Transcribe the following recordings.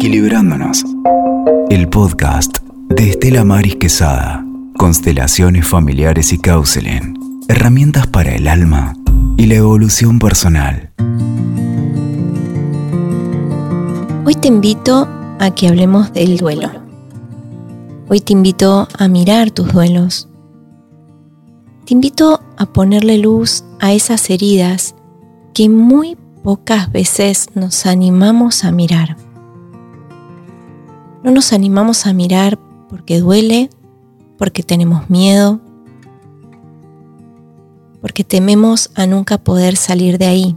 Equilibrándonos. El podcast de Estela Maris Quesada. Constelaciones familiares y counseling. Herramientas para el alma y la evolución personal. Hoy te invito a que hablemos del duelo. Hoy te invito a mirar tus duelos. Te invito a ponerle luz a esas heridas que muy pocas veces nos animamos a mirar. No nos animamos a mirar porque duele, porque tenemos miedo, porque tememos a nunca poder salir de ahí.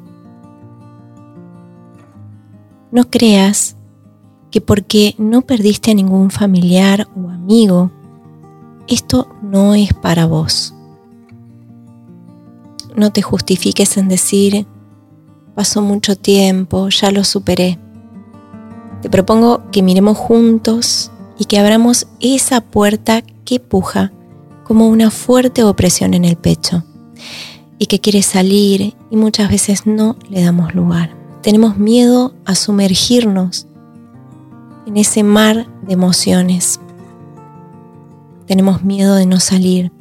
No creas que porque no perdiste a ningún familiar o amigo, esto no es para vos. No te justifiques en decir, pasó mucho tiempo, ya lo superé. Te propongo que miremos juntos y que abramos esa puerta que puja como una fuerte opresión en el pecho y que quiere salir y muchas veces no le damos lugar. Tenemos miedo a sumergirnos en ese mar de emociones. Tenemos miedo de no salir.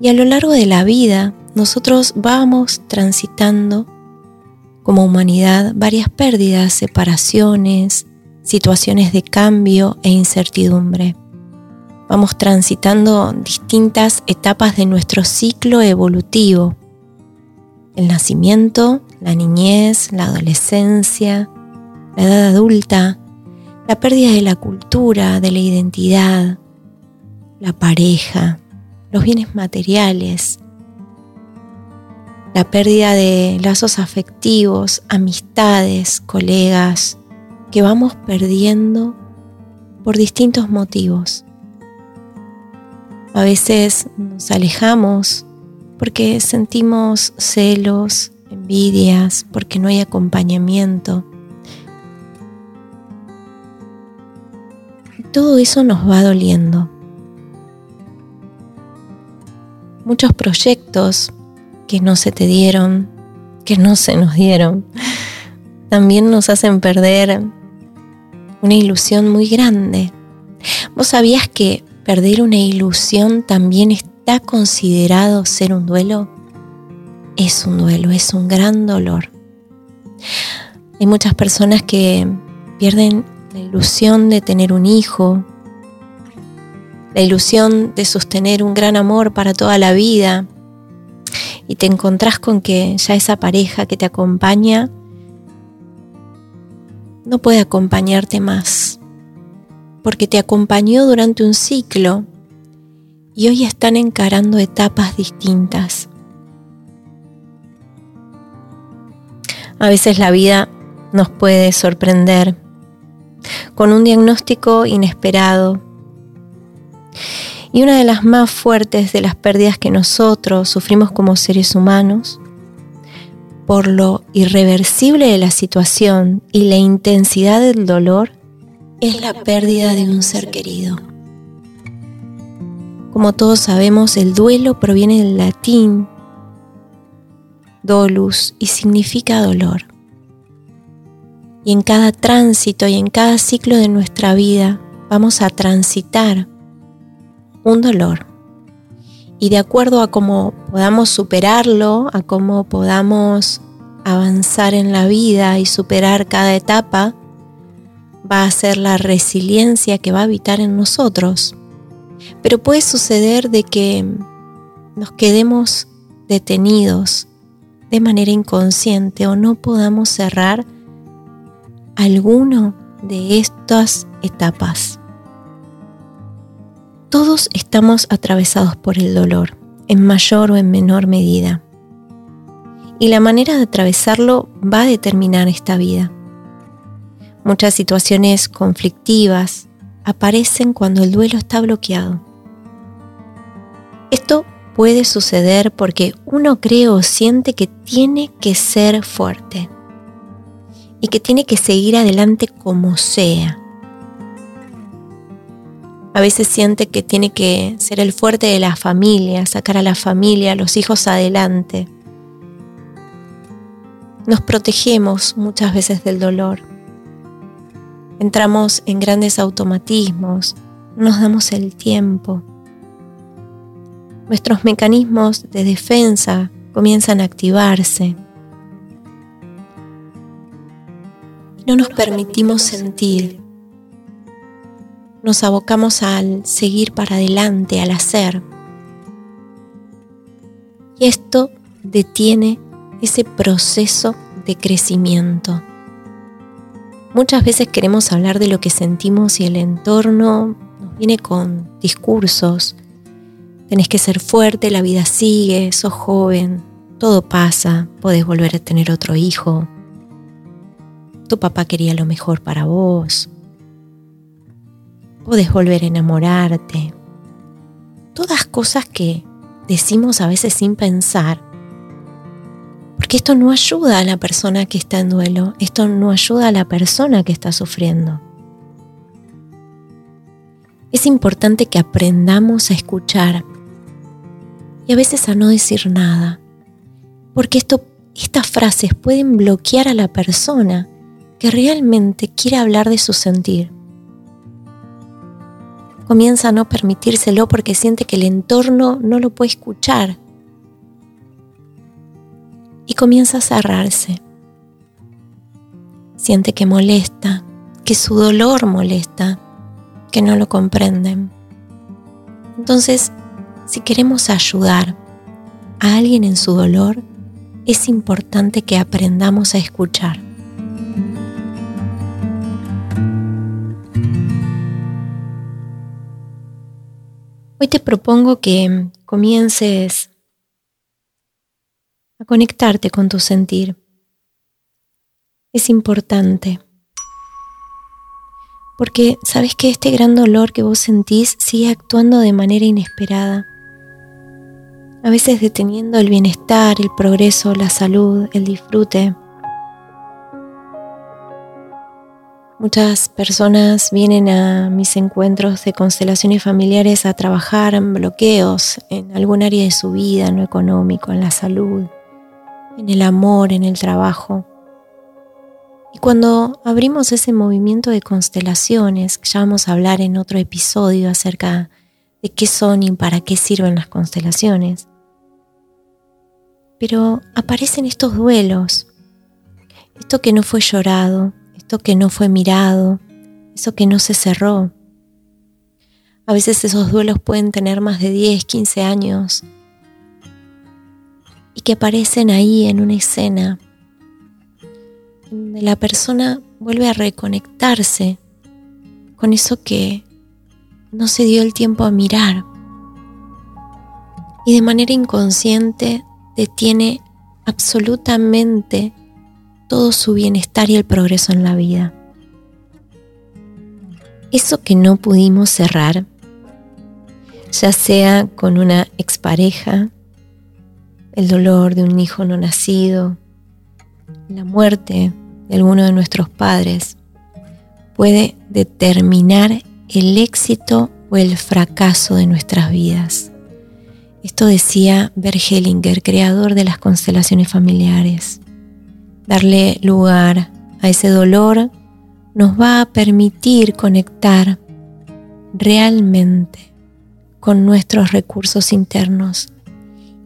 Y a lo largo de la vida nosotros vamos transitando como humanidad varias pérdidas, separaciones, situaciones de cambio e incertidumbre. Vamos transitando distintas etapas de nuestro ciclo evolutivo. El nacimiento, la niñez, la adolescencia, la edad adulta, la pérdida de la cultura, de la identidad, la pareja, los bienes materiales, la pérdida de lazos afectivos, amistades, colegas, que vamos perdiendo por distintos motivos. A veces nos alejamos porque sentimos celos, envidias, porque no hay acompañamiento. todo eso nos va doliendo. Muchos proyectos que no se te dieron, que no se nos dieron, también nos hacen perder una ilusión muy grande. ¿Vos sabías que perder una ilusión también está considerado ser un duelo? Es un duelo, es un gran dolor. Hay muchas personas que pierden la ilusión de tener un hijo, la ilusión de sostener un gran amor para toda la vida, y te encontrás con que ya esa pareja que te acompaña no puede acompañarte más, porque te acompañó durante un ciclo y hoy están encarando etapas distintas. A veces la vida nos puede sorprender con un diagnóstico inesperado y una de las más fuertes de las pérdidas que nosotros sufrimos como seres humanos, por lo irreversible de la situación y la intensidad del dolor, es la pérdida de un ser querido. Como todos sabemos, el duelo proviene del latín dolus y significa dolor. Y en cada tránsito y en cada ciclo de nuestra vida vamos a transitar un dolor. Y de acuerdo a cómo podamos superarlo, a cómo podamos avanzar en la vida y superar cada etapa, va a ser la resiliencia que va a habitar en nosotros. Pero puede suceder de que nos quedemos detenidos de manera inconsciente o no podamos cerrar alguno de estas etapas. Todos estamos atravesados por el dolor, en mayor o en menor medida. Y la manera de atravesarlo va a determinar esta vida. Muchas situaciones conflictivas aparecen cuando el duelo está bloqueado. Esto puede suceder porque uno cree o siente que tiene que ser fuerte y que tiene que seguir adelante como sea a veces siente que tiene que ser el fuerte de la familia, sacar a la familia, a los hijos adelante. Nos protegemos muchas veces del dolor. entramos en grandes automatismos, no nos damos el tiempo. Nuestros mecanismos de defensa comienzan a activarse. No nos permitimos sentir. Nos abocamos al seguir para adelante, al hacer. Y esto detiene ese proceso de crecimiento. Muchas veces queremos hablar de lo que sentimos y el entorno nos viene con discursos. Tenés que ser fuerte, la vida sigue, sos joven, todo pasa, podés volver a tener otro hijo. Tu papá quería lo mejor para vos. Podés volver a enamorarte. Todas cosas que decimos a veces sin pensar porque esto no ayuda a la persona que está en duelo, esto no ayuda a la persona que está sufriendo. Es importante que aprendamos a escuchar y a veces a no decir nada, porque esto, estas frases pueden bloquear a la persona que realmente quiere hablar de su sentir. Comienza a no permitírselo porque siente que el entorno no lo puede escuchar y comienza a cerrarse. Siente que molesta, que su dolor molesta, que no lo comprenden. Entonces, si queremos ayudar a alguien en su dolor, es importante que aprendamos a escuchar. Hoy te propongo que comiences a conectarte con tu sentir. Es importante. Porque sabes que este gran dolor que vos sentís sigue actuando de manera inesperada. A veces deteniendo el bienestar, el progreso, la salud, el disfrute. Muchas personas vienen a mis encuentros de constelaciones familiares a trabajar en bloqueos en algún área de su vida, en lo económico, en la salud, en el amor, en el trabajo. Y cuando abrimos ese movimiento de constelaciones, ya vamos a hablar en otro episodio acerca de qué son y para qué sirven las constelaciones, pero aparecen estos duelos, esto que no fue llorado, que no fue mirado, eso que no se cerró. A veces esos duelos pueden tener más de 10, 15 años y que aparecen ahí en una escena donde la persona vuelve a reconectarse con eso que no se dio el tiempo a mirar y de manera inconsciente detiene absolutamente todo su bienestar y el progreso en la vida. Eso que no pudimos cerrar, ya sea con una expareja, el dolor de un hijo no nacido, la muerte de alguno de nuestros padres, puede determinar el éxito o el fracaso de nuestras vidas. Esto decía Bergelinger, creador de las constelaciones familiares. Darle lugar a ese dolor nos va a permitir conectar realmente con nuestros recursos internos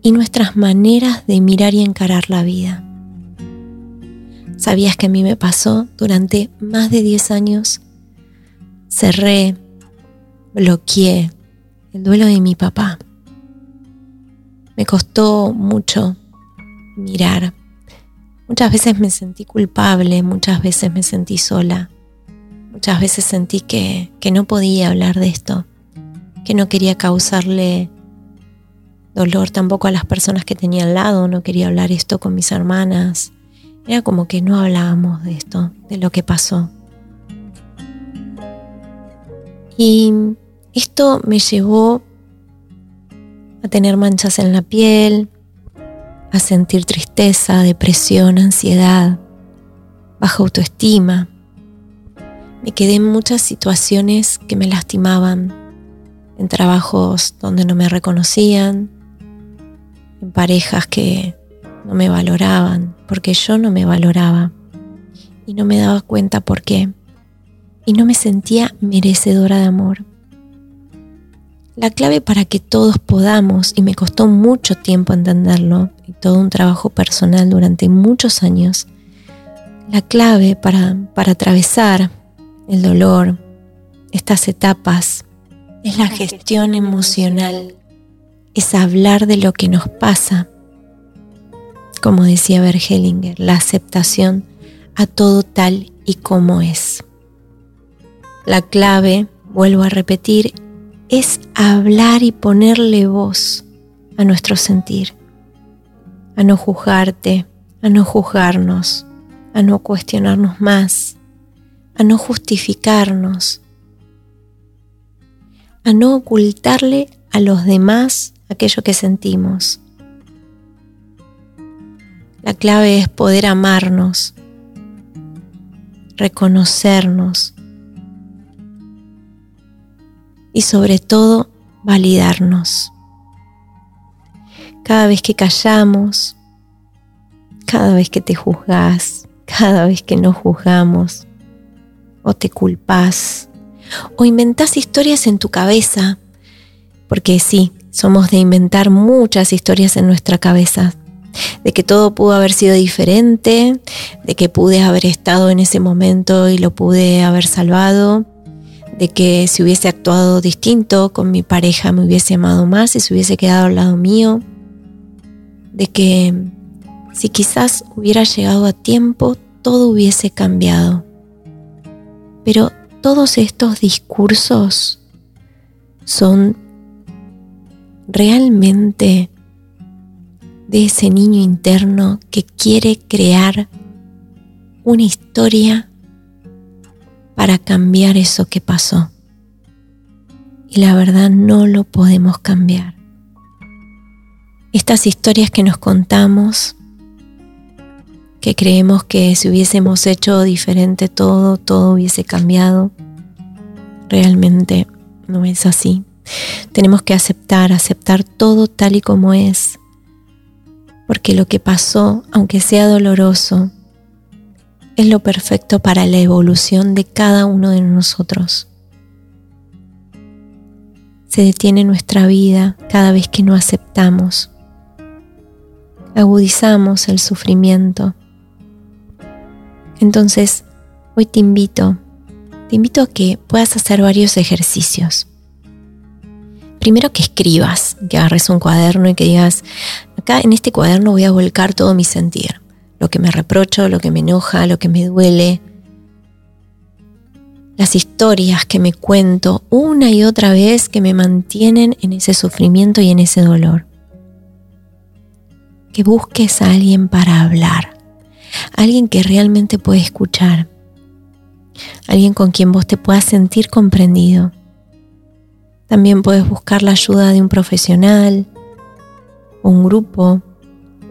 y nuestras maneras de mirar y encarar la vida. ¿Sabías que a mí me pasó durante más de 10 años? Cerré, bloqueé el duelo de mi papá. Me costó mucho mirar. Muchas veces me sentí culpable, muchas veces me sentí sola, muchas veces sentí que, que no podía hablar de esto, que no quería causarle dolor tampoco a las personas que tenía al lado, no quería hablar esto con mis hermanas. Era como que no hablábamos de esto, de lo que pasó. Y esto me llevó a tener manchas en la piel, a sentir tristeza, depresión, ansiedad, baja autoestima. Me quedé en muchas situaciones que me lastimaban, en trabajos donde no me reconocían, en parejas que no me valoraban, porque yo no me valoraba y no me daba cuenta por qué. y no me sentía merecedora de amor. La clave para que todos podamos, y me costó mucho tiempo entenderlo, y todo un trabajo personal durante muchos años, la clave para, para atravesar el dolor, estas etapas, es la gestión emocional, es hablar de lo que nos pasa, como decía Bergelinger, la aceptación a todo tal y como es. La clave, vuelvo a repetir, es hablar y ponerle voz a nuestro sentir, a no juzgarte, a no juzgarnos, a no cuestionarnos más, a no justificarnos, a no ocultarle a los demás aquello que sentimos. La clave es poder amarnos, reconocernos, y sobre todo validarnos. Cada vez que callamos, cada vez que te juzgas, cada vez que no juzgamos, o te culpas, o inventas historias en tu cabeza, porque sí, somos de inventar muchas historias en nuestra cabeza, de que todo pudo haber sido diferente, de que pude haber estado en ese momento y lo pude haber salvado, de que si hubiese actuado distinto con mi pareja me hubiese amado más y se hubiese quedado al lado mío, de que si quizás hubiera llegado a tiempo todo hubiese cambiado. Pero todos estos discursos son realmente de ese niño interno que quiere crear una historia para cambiar eso que pasó. Y la verdad no lo podemos cambiar. Estas historias que nos contamos, que creemos que si hubiésemos hecho diferente todo, todo hubiese cambiado, realmente no es así. Tenemos que aceptar, aceptar todo tal y como es, porque lo que pasó, aunque sea doloroso, es lo perfecto para la evolución de cada uno de nosotros. Se detiene nuestra vida cada vez que no aceptamos. Agudizamos el sufrimiento. Entonces, hoy te invito, te invito a que puedas hacer varios ejercicios. Primero que escribas, que agarres un cuaderno y que digas, acá en este cuaderno voy a volcar todo mi sentir lo que me reprocho, lo que me enoja, lo que me duele, las historias que me cuento una y otra vez que me mantienen en ese sufrimiento y en ese dolor. Que busques a alguien para hablar, alguien que realmente puede escuchar, alguien con quien vos te puedas sentir comprendido. También puedes buscar la ayuda de un profesional, un grupo,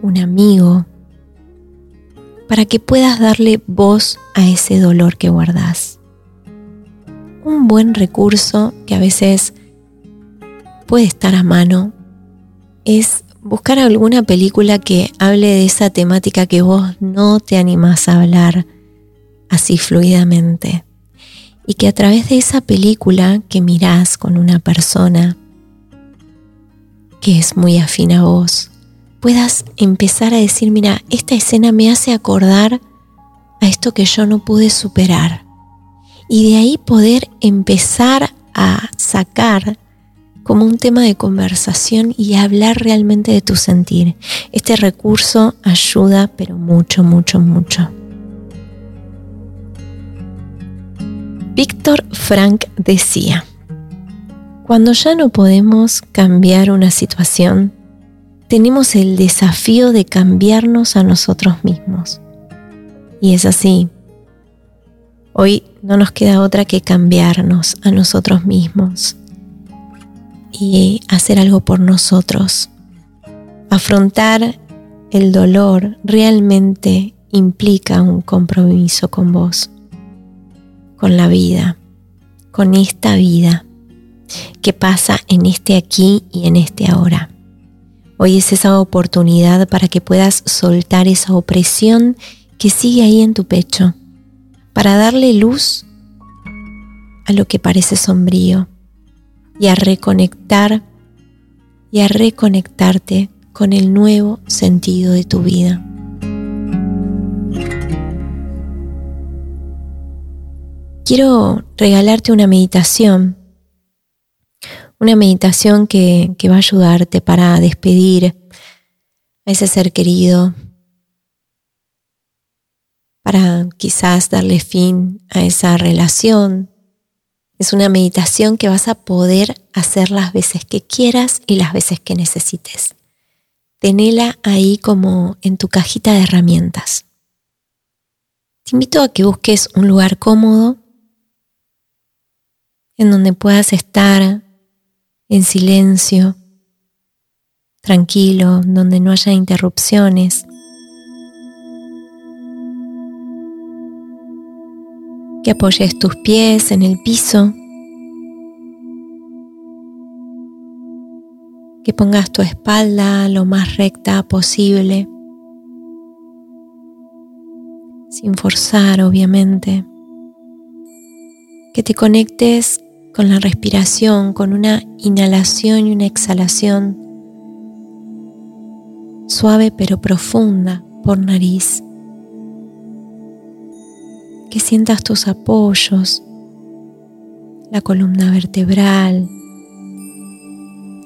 un amigo, para que puedas darle voz a ese dolor que guardas. Un buen recurso que a veces puede estar a mano es buscar alguna película que hable de esa temática que vos no te animás a hablar así fluidamente. Y que a través de esa película que mirás con una persona que es muy afín a vos, puedas empezar a decir, mira, esta escena me hace acordar a esto que yo no pude superar. Y de ahí poder empezar a sacar como un tema de conversación y hablar realmente de tu sentir. Este recurso ayuda, pero mucho, mucho, mucho. Víctor Frank decía, cuando ya no podemos cambiar una situación, tenemos el desafío de cambiarnos a nosotros mismos. Y es así. Hoy no nos queda otra que cambiarnos a nosotros mismos y hacer algo por nosotros. Afrontar el dolor realmente implica un compromiso con vos, con la vida, con esta vida que pasa en este aquí y en este ahora. Hoy es esa oportunidad para que puedas soltar esa opresión que sigue ahí en tu pecho, para darle luz a lo que parece sombrío y a reconectar y a reconectarte con el nuevo sentido de tu vida. Quiero regalarte una meditación, una meditación que, que va a ayudarte para despedir a ese ser querido, para quizás darle fin a esa relación. Es una meditación que vas a poder hacer las veces que quieras y las veces que necesites. Tenela ahí como en tu cajita de herramientas. Te invito a que busques un lugar cómodo en donde puedas estar en silencio, tranquilo, donde no haya interrupciones. que apoyes tus pies en el piso, que pongas tu espalda lo más recta posible, sin forzar obviamente, que te conectes con la respiración, con una inhalación y una exhalación suave pero profunda por nariz. Que sientas tus apoyos, la columna vertebral,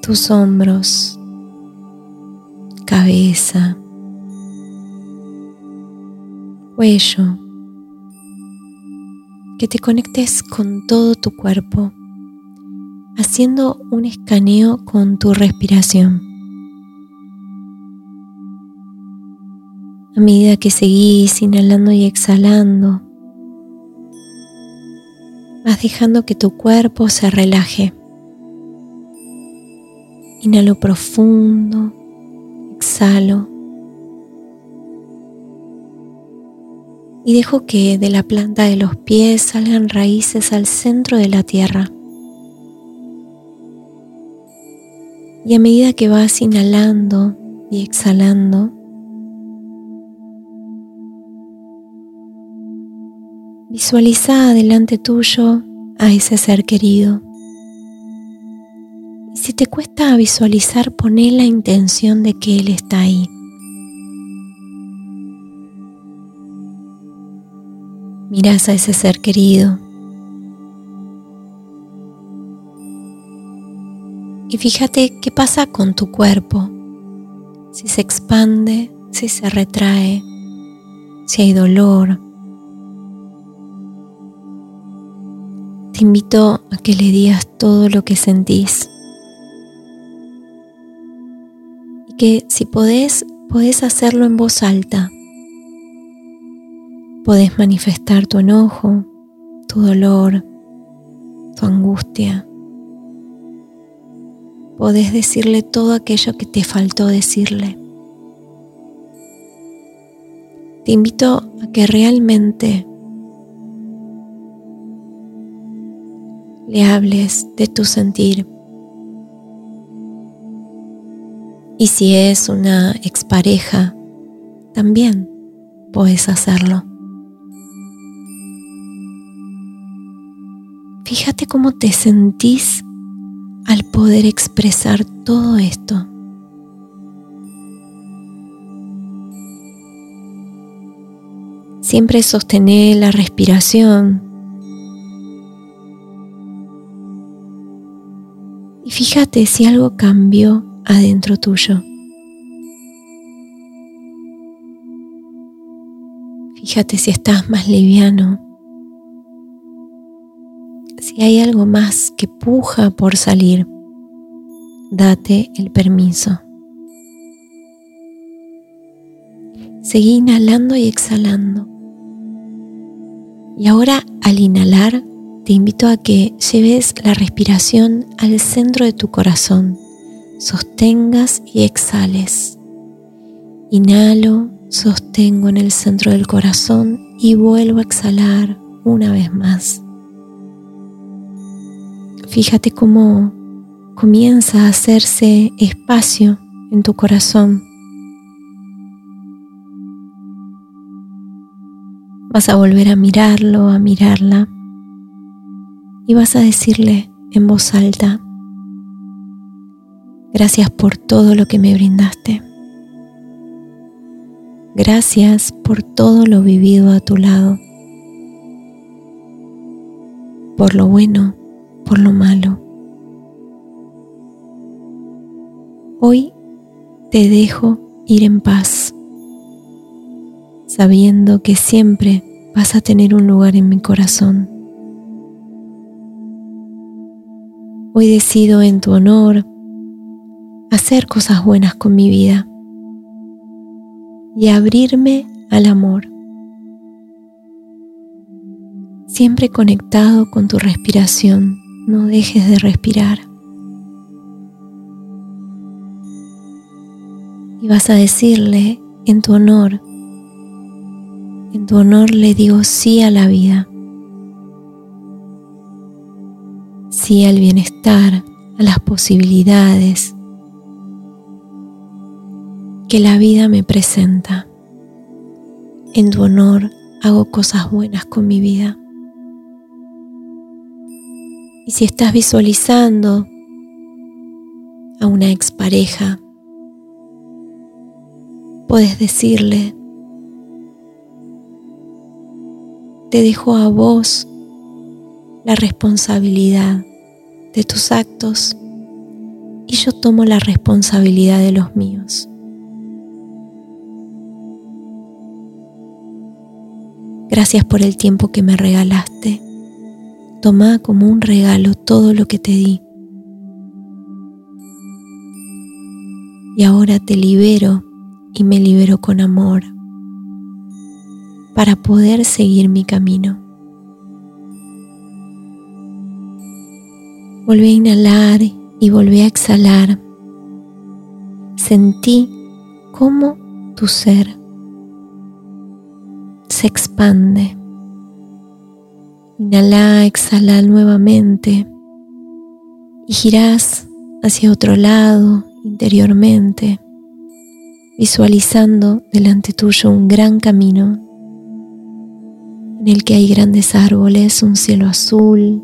tus hombros, cabeza, cuello, que te conectes con todo tu cuerpo, haciendo un escaneo con tu respiración. A medida que seguís inhalando y exhalando, vas dejando que tu cuerpo se relaje. Inhalo profundo, exhalo. Y dejo que de la planta de los pies salgan raíces al centro de la tierra. Y a medida que vas inhalando y exhalando, Visualiza delante tuyo a ese ser querido. Y si te cuesta visualizar, poné la intención de que Él está ahí. Miras a ese ser querido. Y fíjate qué pasa con tu cuerpo. Si se expande, si se retrae, si hay dolor, te invito a que le digas todo lo que sentís. Y que si podés, podés hacerlo en voz alta. Podés manifestar tu enojo, tu dolor, tu angustia. Podés decirle todo aquello que te faltó decirle. Te invito a que realmente le hables de tu sentir. Y si es una expareja, también puedes hacerlo. Fíjate cómo te sentís al poder expresar todo esto. Siempre sostener la respiración fíjate si algo cambió adentro tuyo. Fíjate si estás más liviano, si hay algo más que puja por salir, date el permiso. Seguí inhalando y exhalando. Y ahora al inhalar, te invito a que lleves la respiración al centro de tu corazón, sostengas y exhales. Inhalo, sostengo en el centro del corazón y vuelvo a exhalar una vez más. Fíjate cómo comienza a hacerse espacio en tu corazón. Vas a volver a mirarlo, a mirarla y vas a decirle en voz alta, gracias por todo lo que me brindaste. Gracias por todo lo vivido a tu lado, por lo bueno, por lo malo. Hoy te dejo ir en paz, sabiendo que siempre vas a tener un lugar en mi corazón. Hoy decido en tu honor hacer cosas buenas con mi vida y abrirme al amor, siempre conectado con tu respiración. No dejes de respirar. Y vas a decirle en tu honor, en tu honor le digo sí a la vida, sí al bienestar, a las posibilidades que la vida me presenta. En tu honor hago cosas buenas con mi vida. Y si estás visualizando a una expareja, puedes decirle, te dejo a vos la responsabilidad de tus actos y yo tomo la responsabilidad de los míos. Gracias por el tiempo que me regalaste. Toma como un regalo todo lo que te di. Y ahora te libero y me libero con amor para poder seguir mi camino. Volví a inhalar y volví a exhalar. Sentí cómo tu ser se expande. Inhala, exhala nuevamente y girás hacia otro lado interiormente, visualizando delante tuyo un gran camino en el que hay grandes árboles, un cielo azul,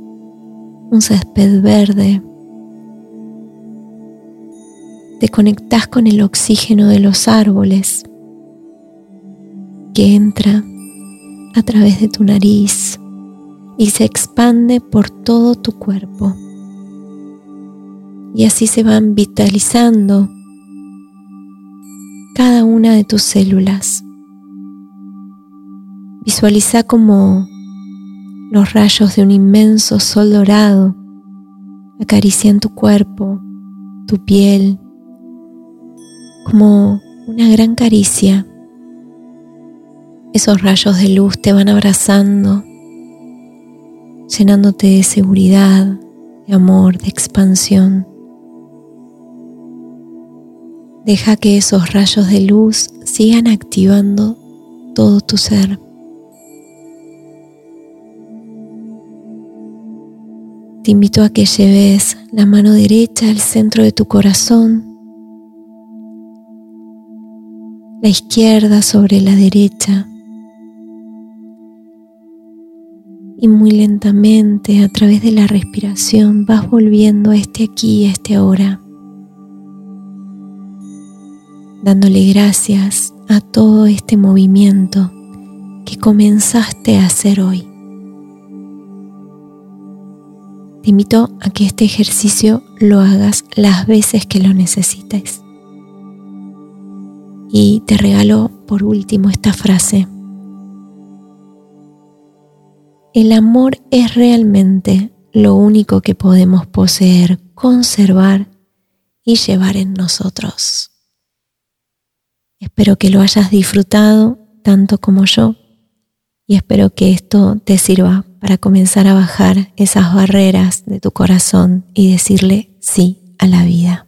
un césped verde. Te conectas con el oxígeno de los árboles que entra a través de tu nariz y se expande por todo tu cuerpo. Y así se van vitalizando cada una de tus células. Visualiza como los rayos de un inmenso sol dorado acarician tu cuerpo, tu piel, como una gran caricia. Esos rayos de luz te van abrazando, llenándote de seguridad, de amor, de expansión. Deja que esos rayos de luz sigan activando todo tu ser. Te invito a que lleves la mano derecha al centro de tu corazón, la izquierda sobre la derecha y muy lentamente a través de la respiración vas volviendo a este aquí y a este ahora, dándole gracias a todo este movimiento que comenzaste a hacer hoy. Te invito a que este ejercicio lo hagas las veces que lo necesites. Y te regalo por último esta frase. El amor es realmente lo único que podemos poseer, conservar y llevar en nosotros. Espero que lo hayas disfrutado tanto como yo y espero que esto te sirva para comenzar a bajar esas barreras de tu corazón y decirle sí a la vida.